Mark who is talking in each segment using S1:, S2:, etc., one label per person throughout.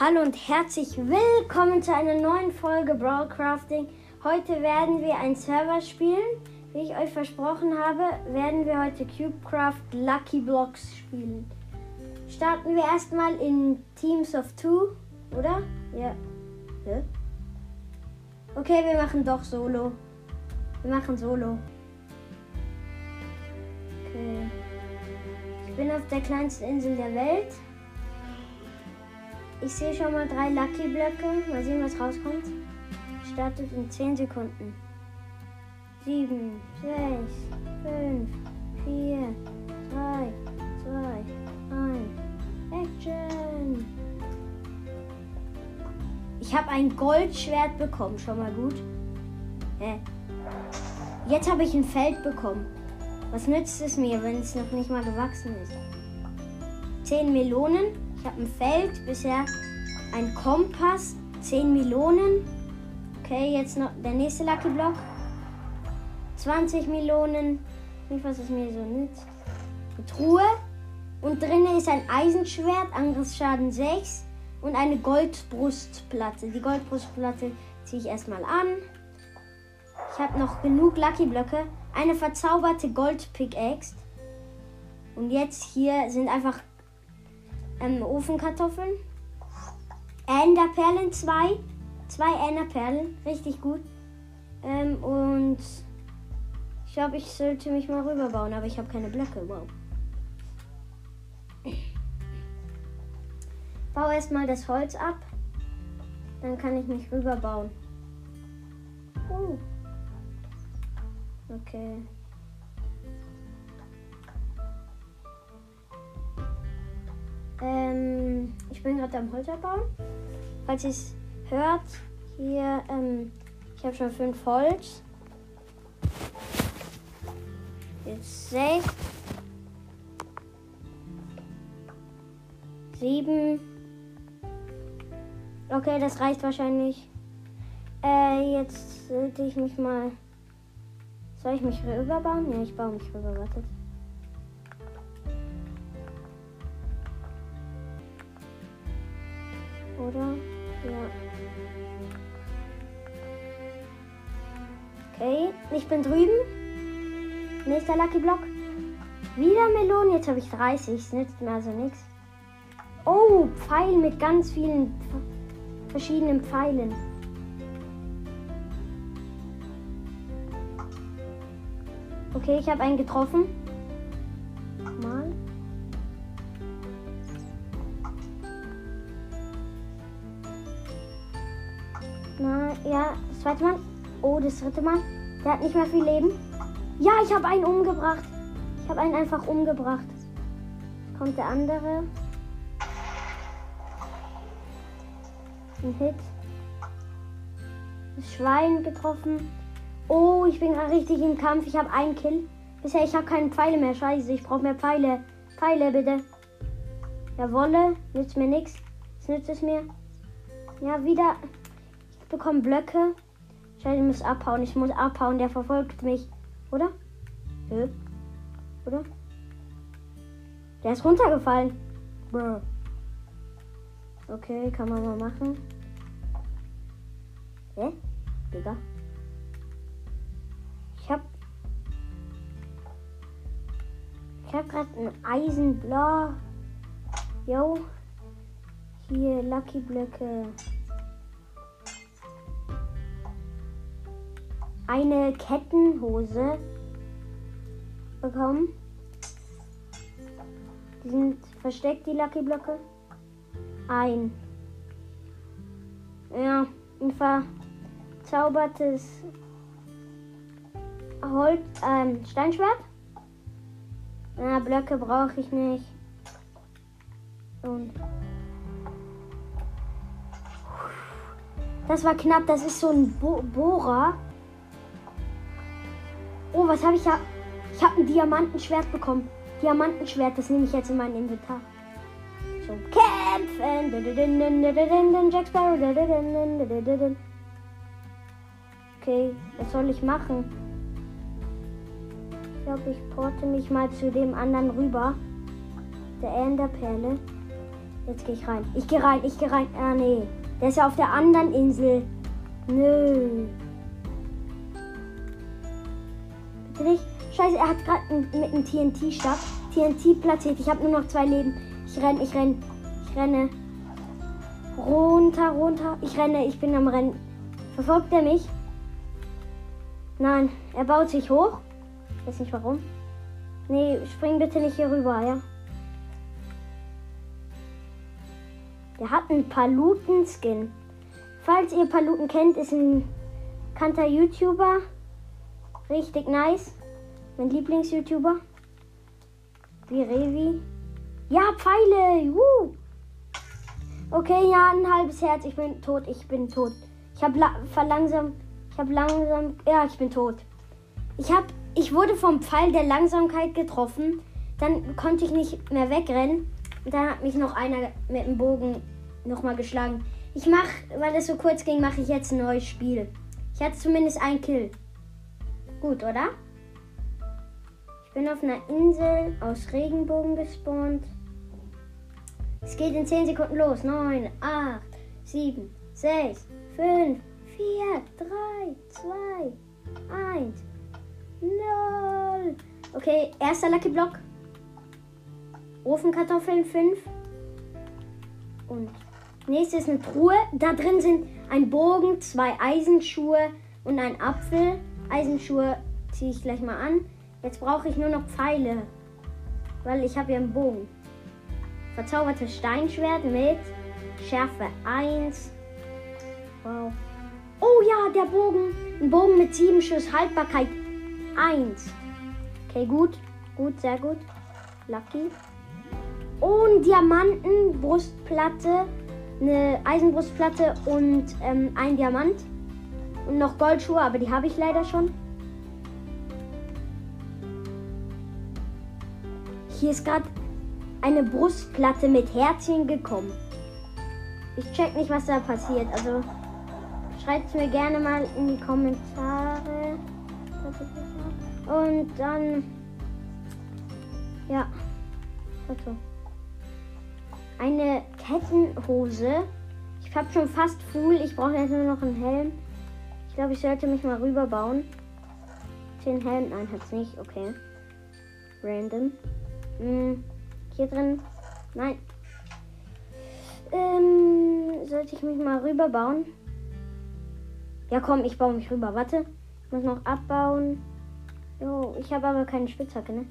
S1: Hallo und herzlich willkommen zu einer neuen Folge Brawl Crafting. Heute werden wir einen Server spielen. Wie ich euch versprochen habe, werden wir heute CubeCraft Lucky Blocks spielen. Starten wir erstmal in Teams of Two, oder? Ja. Hä? Okay, wir machen doch Solo. Wir machen Solo. Okay. Ich bin auf der kleinsten Insel der Welt. Ich sehe schon mal drei Lucky Blöcke. Mal sehen, was rauskommt. Startet in 10 Sekunden. 7, 6, 5, 4, 3, 2, 1. Action! Ich habe ein Goldschwert bekommen. Schon mal gut. Hä? Jetzt habe ich ein Feld bekommen. Was nützt es mir, wenn es noch nicht mal gewachsen ist? 10 Melonen. Ich habe ein Feld, bisher ein Kompass, 10 Melonen. Okay, jetzt noch der nächste Lucky Block. 20 Melonen. Nicht, was es mir so nützt. Eine Truhe. Und drinnen ist ein Eisenschwert, Angriffsschaden 6 und eine Goldbrustplatte. Die Goldbrustplatte ziehe ich erstmal an. Ich habe noch genug Lucky Blöcke. Eine verzauberte Gold-Pickaxe. Und jetzt hier sind einfach ähm, Ofenkartoffeln. Enderperlen, zwei. Zwei Enderperlen, richtig gut. Ähm, und ich glaube, ich sollte mich mal rüberbauen, aber ich habe keine Blöcke. Wow. Baue erstmal das Holz ab. Dann kann ich mich rüberbauen. Uh. Okay. Ähm, ich bin gerade am Holz abbauen. Falls ihr es hört, hier, ähm, ich habe schon fünf Holz. Jetzt sechs. Sieben. Okay, das reicht wahrscheinlich. Äh, jetzt sollte ich mich mal. Soll ich mich rüberbauen? Ja, ich baue mich rüber, wartet. Oder? Ja. Okay, ich bin drüben. Nächster Lucky Block. Wieder Melonen. Jetzt habe ich 30. Das nützt mir also nichts. Oh, Pfeil mit ganz vielen verschiedenen Pfeilen. Okay, ich habe einen getroffen. Na, ja, das zweite Mal. Oh, das dritte Mal. Der hat nicht mehr viel Leben. Ja, ich habe einen umgebracht. Ich habe einen einfach umgebracht. Kommt der andere. Ein Hit. Das Schwein getroffen. Oh, ich bin gerade richtig im Kampf. Ich habe einen Kill. Bisher, ich habe keine Pfeile mehr. Scheiße, ich brauche mehr Pfeile. Pfeile, bitte. Jawolle. Nützt mir nichts. Was nützt es mir? Ja, wieder bekomme Blöcke. Scheiße, ich muss abhauen. Ich muss abhauen. Der verfolgt mich. Oder? Hä? Oder? Der ist runtergefallen. Bro. Okay, kann man mal machen. Hä? Digga. Ich hab. Ich hab grad ein Eisenblock. Yo. Hier, Lucky Blöcke. Eine Kettenhose bekommen. Die sind versteckt, die Lucky Blöcke. Ein. Ja, ein verzaubertes Holz, ähm, Steinschwert. Na, Blöcke brauche ich nicht. Und das war knapp. Das ist so ein Bo Bohrer. Oh, was habe ich ja? Ich habe ein Diamantenschwert bekommen. Diamantenschwert, das nehme ich jetzt in mein Inventar. Zum Kämpfen. Jack Sparrow. Okay, was soll ich machen? Ich glaube, ich porte mich mal zu dem anderen rüber. Der Enderperle. Jetzt gehe ich rein. Ich gehe rein, ich gehe rein. Ah, nee. Der ist ja auf der anderen Insel. Nö. Scheiße, er hat gerade mit einem TNT-Stab TNT platziert. Ich habe nur noch zwei Leben. Ich renne, ich renne, ich renne. Runter, runter. Ich renne, ich bin am Rennen. Verfolgt er mich? Nein, er baut sich hoch. Ich weiß nicht warum. Nee, spring bitte nicht hier rüber, ja? Der hat einen Paluten-Skin. Falls ihr Paluten kennt, ist ein bekannter YouTuber. Richtig nice. Mein Lieblings-YouTuber. Wie Revi. Ja, Pfeile. Woo. Okay, ja, ein halbes Herz. Ich bin tot. Ich bin tot. Ich habe verlangsamt. Ich habe langsam. Ja, ich bin tot. Ich habe. Ich wurde vom Pfeil der Langsamkeit getroffen. Dann konnte ich nicht mehr wegrennen. Und dann hat mich noch einer mit dem Bogen nochmal geschlagen. Ich mache, weil es so kurz ging, mache ich jetzt ein neues Spiel. Ich hatte zumindest ein Kill. Gut, oder? Bin auf einer Insel aus Regenbogen gespawnt. Es geht in 10 Sekunden los. 9, 8, 7, 6, 5, 4, 3, 2, 1, 0. Okay, erster Lucky Block. Ofenkartoffeln 5. Und nächstes eine Truhe. Da drin sind ein Bogen, zwei Eisenschuhe und ein Apfel. Eisenschuhe ziehe ich gleich mal an. Jetzt brauche ich nur noch Pfeile. Weil ich habe ja einen Bogen. Verzaubertes Steinschwert mit Schärfe 1. Wow. Oh ja, der Bogen. Ein Bogen mit 7 Schuss Haltbarkeit 1. Okay, gut. Gut, sehr gut. Lucky. Und Diamanten, Brustplatte, eine Eisenbrustplatte und ähm, ein Diamant. Und noch Goldschuhe, aber die habe ich leider schon. Hier ist gerade eine Brustplatte mit Herzchen gekommen. Ich check nicht, was da passiert. Also schreibt es mir gerne mal in die Kommentare. Und dann. Ja. Also. Eine Kettenhose. Ich habe schon fast full. Ich brauche jetzt nur noch einen Helm. Ich glaube, ich sollte mich mal rüberbauen. Den Helm. Nein, hat's nicht. Okay. Random. Hm, hier drin. Nein. Ähm, sollte ich mich mal rüberbauen? Ja, komm, ich baue mich rüber. Warte. Ich muss noch abbauen. Jo, ich habe aber keine Spitzhacke, ne?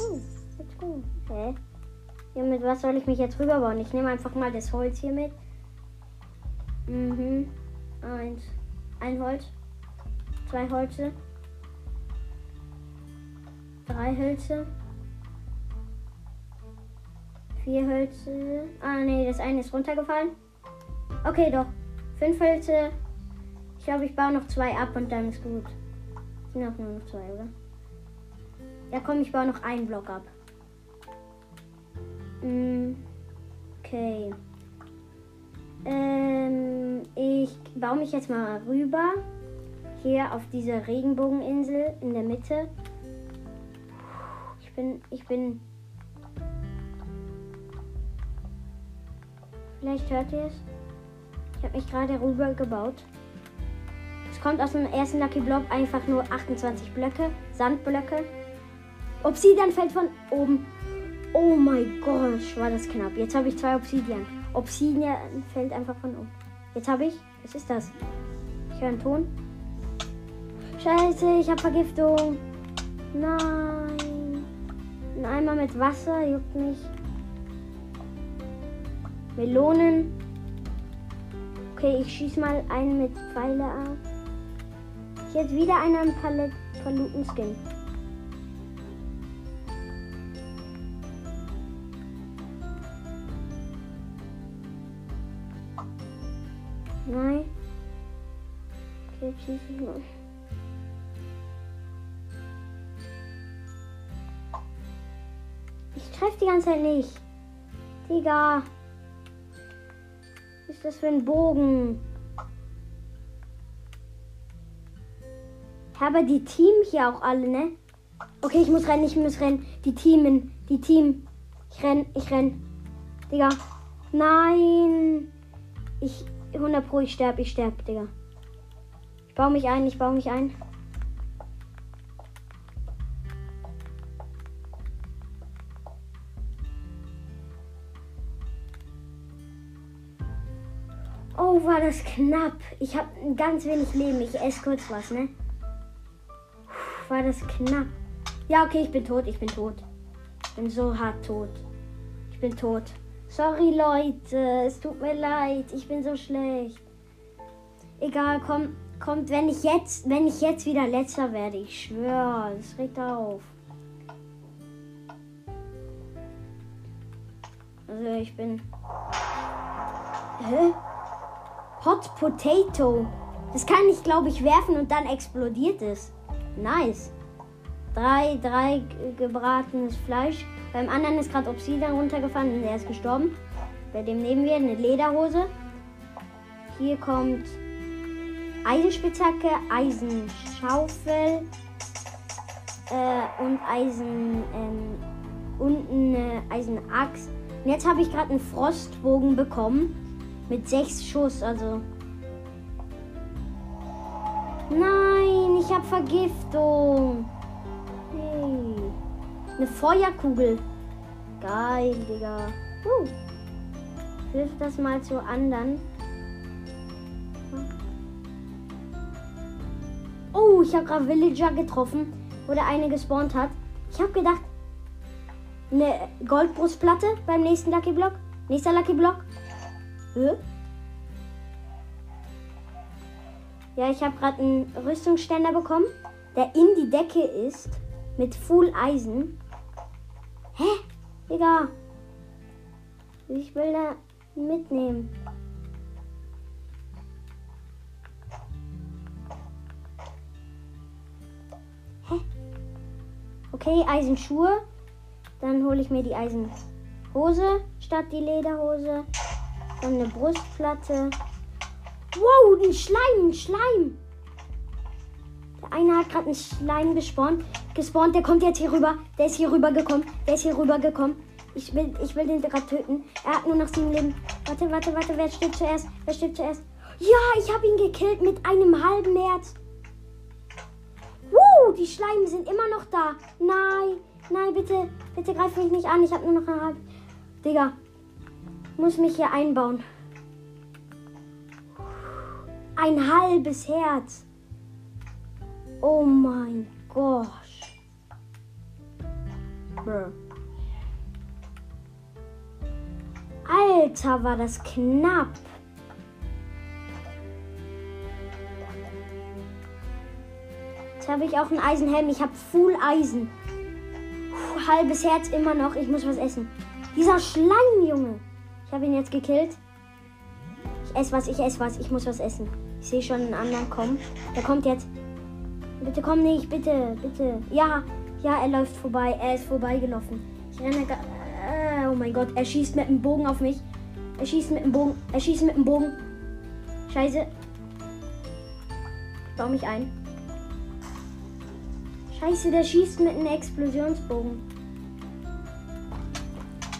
S1: Oh, let's go. Hä? Ja, mit was soll ich mich jetzt rüberbauen? Ich nehme einfach mal das Holz hier mit. Mhm. Eins. Ein Holz. Zwei Holze. Drei Hölzer. Vier Hölzer. Ah, nee, das eine ist runtergefallen. Okay, doch. Fünf Hölzer. Ich glaube, ich baue noch zwei ab und dann ist gut. Sind auch nur noch zwei, oder? Ja, komm, ich baue noch einen Block ab. Mm, okay. Ähm, ich baue mich jetzt mal rüber. Hier auf dieser Regenbogeninsel in der Mitte. Ich bin, ich bin Vielleicht hört ihr es. Ich habe mich gerade rüber gebaut. Es kommt aus dem ersten Lucky Block einfach nur 28 Blöcke, Sandblöcke. Obsidian fällt von oben. Oh mein Gott, war das knapp. Jetzt habe ich zwei Obsidian. Obsidian fällt einfach von oben. Jetzt habe ich. Was ist das? Ich höre einen Ton. Scheiße, ich habe Vergiftung. Nein. Ein Eimer mit Wasser juckt mich. Melonen. Okay, ich schieße mal einen mit Pfeile ab. Jetzt wieder einer im Palet Paluten-Skin. Nein. Okay, jetzt schieße ich mal. Ich treffe die ganze Zeit nicht. Digga das für ein Bogen? Aber die Team hier auch alle, ne? Okay, ich muss rennen, ich muss rennen. Die Teamen, die Team. Ich renn, ich renn. Digga, Nein. Ich 100 pro, ich sterbe, ich sterbe, Digga. Ich baue mich ein, ich baue mich ein. Oh, war das knapp. Ich habe ganz wenig Leben. Ich esse kurz was, ne? Puh, war das knapp. Ja, okay, ich bin tot. Ich bin tot. Ich bin so hart tot. Ich bin tot. Sorry, Leute. Es tut mir leid. Ich bin so schlecht. Egal, komm, kommt, wenn ich jetzt, wenn ich jetzt wieder letzter werde. Ich schwöre, es regt auf. Also ich bin. Hä? Hot Potato. Das kann ich, glaube ich, werfen und dann explodiert es. Nice. Drei, drei gebratenes Fleisch. Beim anderen ist gerade Obsidian runtergefallen und er ist gestorben. Bei dem nehmen wir eine Lederhose. Hier kommt Eisenspitzhacke, Eisenschaufel äh, und Eisen ähm, und eine Eisenaxt. Und jetzt habe ich gerade einen Frostbogen bekommen. Mit sechs Schuss, also. Nein, ich habe Vergiftung. Hey. Eine Feuerkugel. Geil, Digga. Uh. Wirf das mal zu anderen. Oh, ich habe gerade Villager getroffen, wo der eine gespawnt hat. Ich habe gedacht, eine Goldbrustplatte beim nächsten Lucky Block. Nächster Lucky Block. Hä? Ja, ich habe gerade einen Rüstungsständer bekommen, der in die Decke ist mit Full Eisen. Hä? Digga. Ich will da mitnehmen. Hä? Okay, Eisenschuhe. Dann hole ich mir die Eisenhose statt die Lederhose. Dann eine Brustplatte. Wow, ein Schleim, ein Schleim. Der eine hat gerade einen Schleim gespawnt. Gespawnt, der kommt jetzt hier rüber. Der ist hier rüber gekommen. Der ist hier rüber gekommen. Ich will, ich will den gerade töten. Er hat nur noch sieben Leben. Warte, warte, warte. Wer stirbt zuerst? Wer stirbt zuerst? Ja, ich habe ihn gekillt mit einem halben Herz. Woo, die Schleime sind immer noch da. Nein, nein, bitte, bitte greif mich nicht an. Ich habe nur noch ein halb. Digga, muss mich hier einbauen. Ein halbes Herz. Oh mein Gott. Alter, war das knapp. Jetzt habe ich auch einen Eisenhelm. Ich habe Full Eisen. Puh, halbes Herz immer noch. Ich muss was essen. Dieser Schleim, Junge. Ich habe ihn jetzt gekillt. Ich esse was, ich esse was. Ich muss was essen. Ich sehe schon einen anderen kommen. Der kommt jetzt. Bitte komm nicht, bitte, bitte. Ja, ja, er läuft vorbei. Er ist vorbeigelaufen. Ich renne. Äh, oh mein Gott, er schießt mit dem Bogen auf mich. Er schießt mit dem Bogen. Er schießt mit dem Bogen. Scheiße. Baue mich ein. Scheiße, der schießt mit einem Explosionsbogen.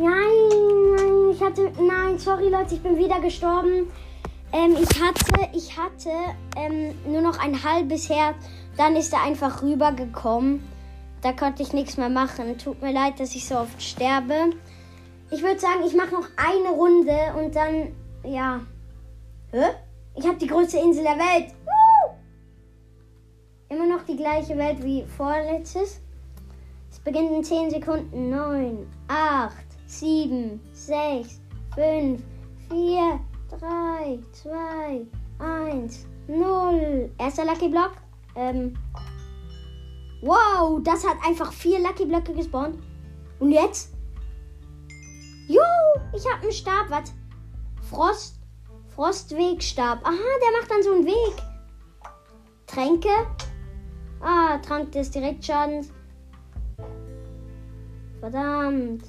S1: Nein, nein, ich hatte. Nein, sorry Leute, ich bin wieder gestorben. Ähm, ich hatte, ich hatte ähm, nur noch ein halbes Herz. Dann ist er einfach rübergekommen. Da konnte ich nichts mehr machen. Tut mir leid, dass ich so oft sterbe. Ich würde sagen, ich mache noch eine Runde und dann, ja. Hä? Ich habe die größte Insel der Welt. Woo! Immer noch die gleiche Welt wie vorletztes. Es beginnt in 10 Sekunden. 9, 8, 7, 6, 5, 4, 3, 2, 1, 0. Erster Lucky Block. Ähm. Wow, das hat einfach vier Lucky Blöcke gespawnt. Und jetzt? Jo, ich habe einen Stab. Was? Frost. Frostwegstab. Aha, der macht dann so einen Weg. Tränke. Ah, Trank des Direktschadens. Verdammt.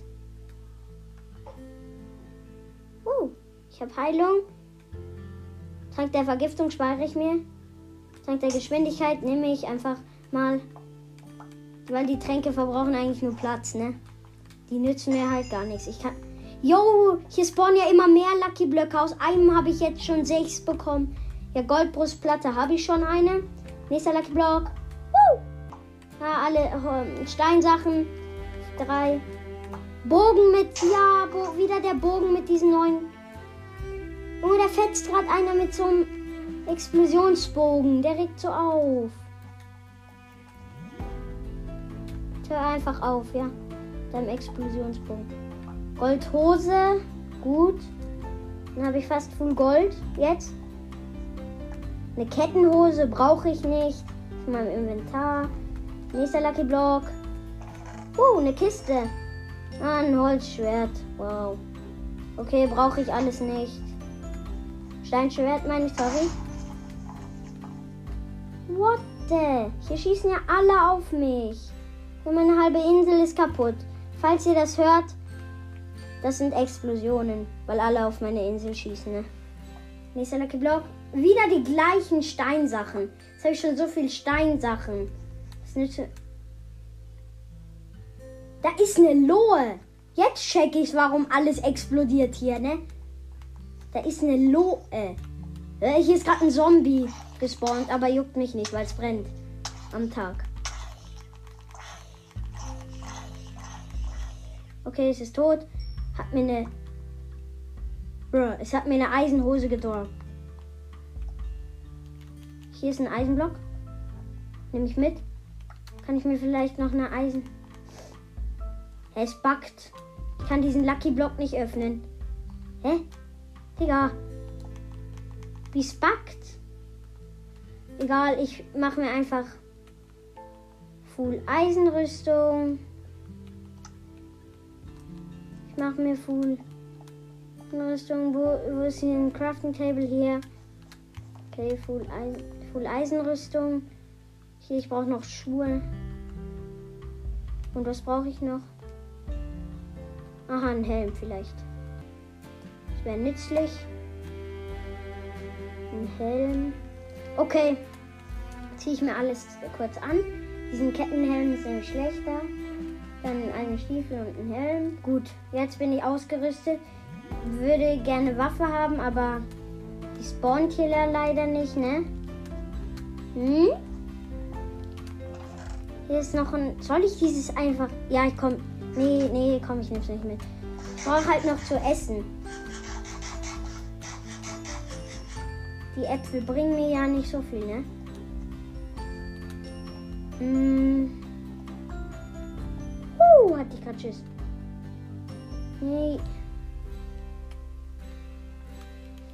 S1: Uh, ich habe Heilung. Trank der Vergiftung spare ich mir. Trank der Geschwindigkeit nehme ich einfach mal. Weil die Tränke verbrauchen eigentlich nur Platz, ne? Die nützen mir halt gar nichts. Ich kann, Yo, hier spawnen ja immer mehr Lucky Blöcke. Aus einem habe ich jetzt schon sechs bekommen. Ja, Goldbrustplatte habe ich schon eine. Nächster Lucky Block. Woo! Ja, alle äh, Steinsachen. Drei. Bogen mit, ja, bo wieder der Bogen mit diesen neuen. Oh, da fetzt gerade einer mit so einem Explosionsbogen. Der regt so auf. Hör einfach auf, ja. Deinem Explosionsbogen. Goldhose. Gut. Dann habe ich fast Full Gold. Jetzt. Eine Kettenhose brauche ich nicht. In meinem Inventar. Nächster Lucky Block. Uh, eine Kiste. Ah, ein Holzschwert. Wow. Okay, brauche ich alles nicht. Steinschwert meine ich, sorry. What the? Hier schießen ja alle auf mich. Und meine halbe Insel ist kaputt. Falls ihr das hört, das sind Explosionen, weil alle auf meine Insel schießen. Ne? Nächster Lucky Block. Wieder die gleichen Steinsachen. Jetzt habe ich schon so viel Steinsachen. Das ist da ist eine Lohe. Jetzt check ich, warum alles explodiert hier, ne? Da ist eine Lohe. Äh, hier ist gerade ein Zombie gespawnt, aber juckt mich nicht, weil es brennt. Am Tag. Okay, es ist tot. Hat mir eine. Bro, es hat mir eine Eisenhose gedroppt. Hier ist ein Eisenblock. Nehme ich mit. Kann ich mir vielleicht noch eine Eisen. Es backt. Ich kann diesen Lucky Block nicht öffnen. Hä? Digga. Wie es backt? Egal, ich mache mir einfach Full Eisenrüstung. Ich mache mir Full Rüstung. Wo, wo ist hier ein Crafting Table hier? Okay, Full, Eisen, Full Eisenrüstung. Hier, ich brauche noch Schuhe. Und was brauche ich noch? Aha, ein Helm vielleicht. Das wäre nützlich. Ein Helm. Okay. Ziehe ich mir alles kurz an. Diesen Kettenhelm ist nämlich schlechter. Dann eine Stiefel und ein Helm. Gut, jetzt bin ich ausgerüstet. Würde gerne Waffe haben, aber die spawnt hier leider nicht, ne? Hm? Hier ist noch ein. Soll ich dieses einfach. Ja, ich komme. Nee, nee, komm, ich nehm's nicht mit. Ich brauche halt noch zu essen. Die Äpfel bringen mir ja nicht so viel, ne? Hm. Uh, hatte ich gerade Tschüss. Nee.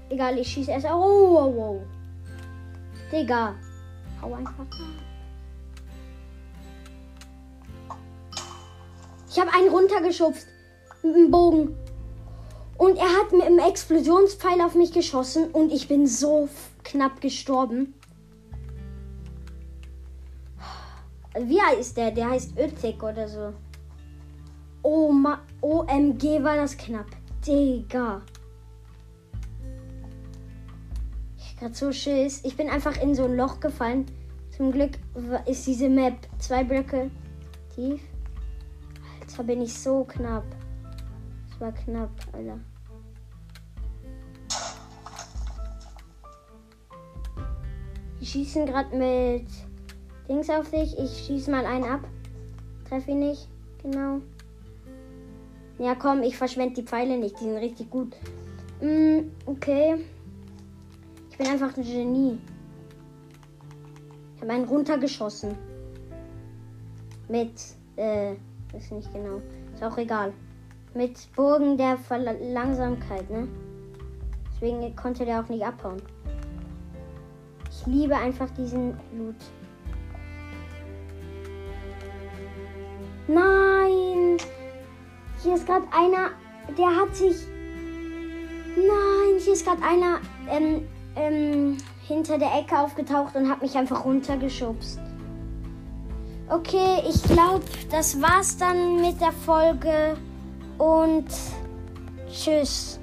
S1: Egal, ich schieße erst. Oh, oh, oh. Digga. Hau einfach Ich habe einen runtergeschubst mit dem Bogen. Und er hat mit einem Explosionspfeil auf mich geschossen und ich bin so knapp gestorben. Wie heißt der? Der heißt Ötik oder so. Oh, ma OMG war das knapp. Digga. Ich gerade so Schiss. Ich bin einfach in so ein Loch gefallen. Zum Glück ist diese Map zwei Blöcke tief. Alter, bin ich so knapp. Das war knapp, Alter. Die schießen gerade mit Dings auf dich. Ich schieße mal einen ab. Treffe ihn nicht. Genau. Ja, komm, ich verschwende die Pfeile nicht. Die sind richtig gut. Mm, okay. Ich bin einfach ein Genie. Ich habe einen runtergeschossen. Mit, äh, ist nicht genau. Ist auch egal. Mit Burgen der Verlangsamkeit, ne? Deswegen konnte der auch nicht abhauen. Ich liebe einfach diesen Loot. Nein! Hier ist gerade einer, der hat sich. Nein, hier ist gerade einer ähm, ähm, hinter der Ecke aufgetaucht und hat mich einfach runtergeschubst. Okay, ich glaube, das war's dann mit der Folge und tschüss.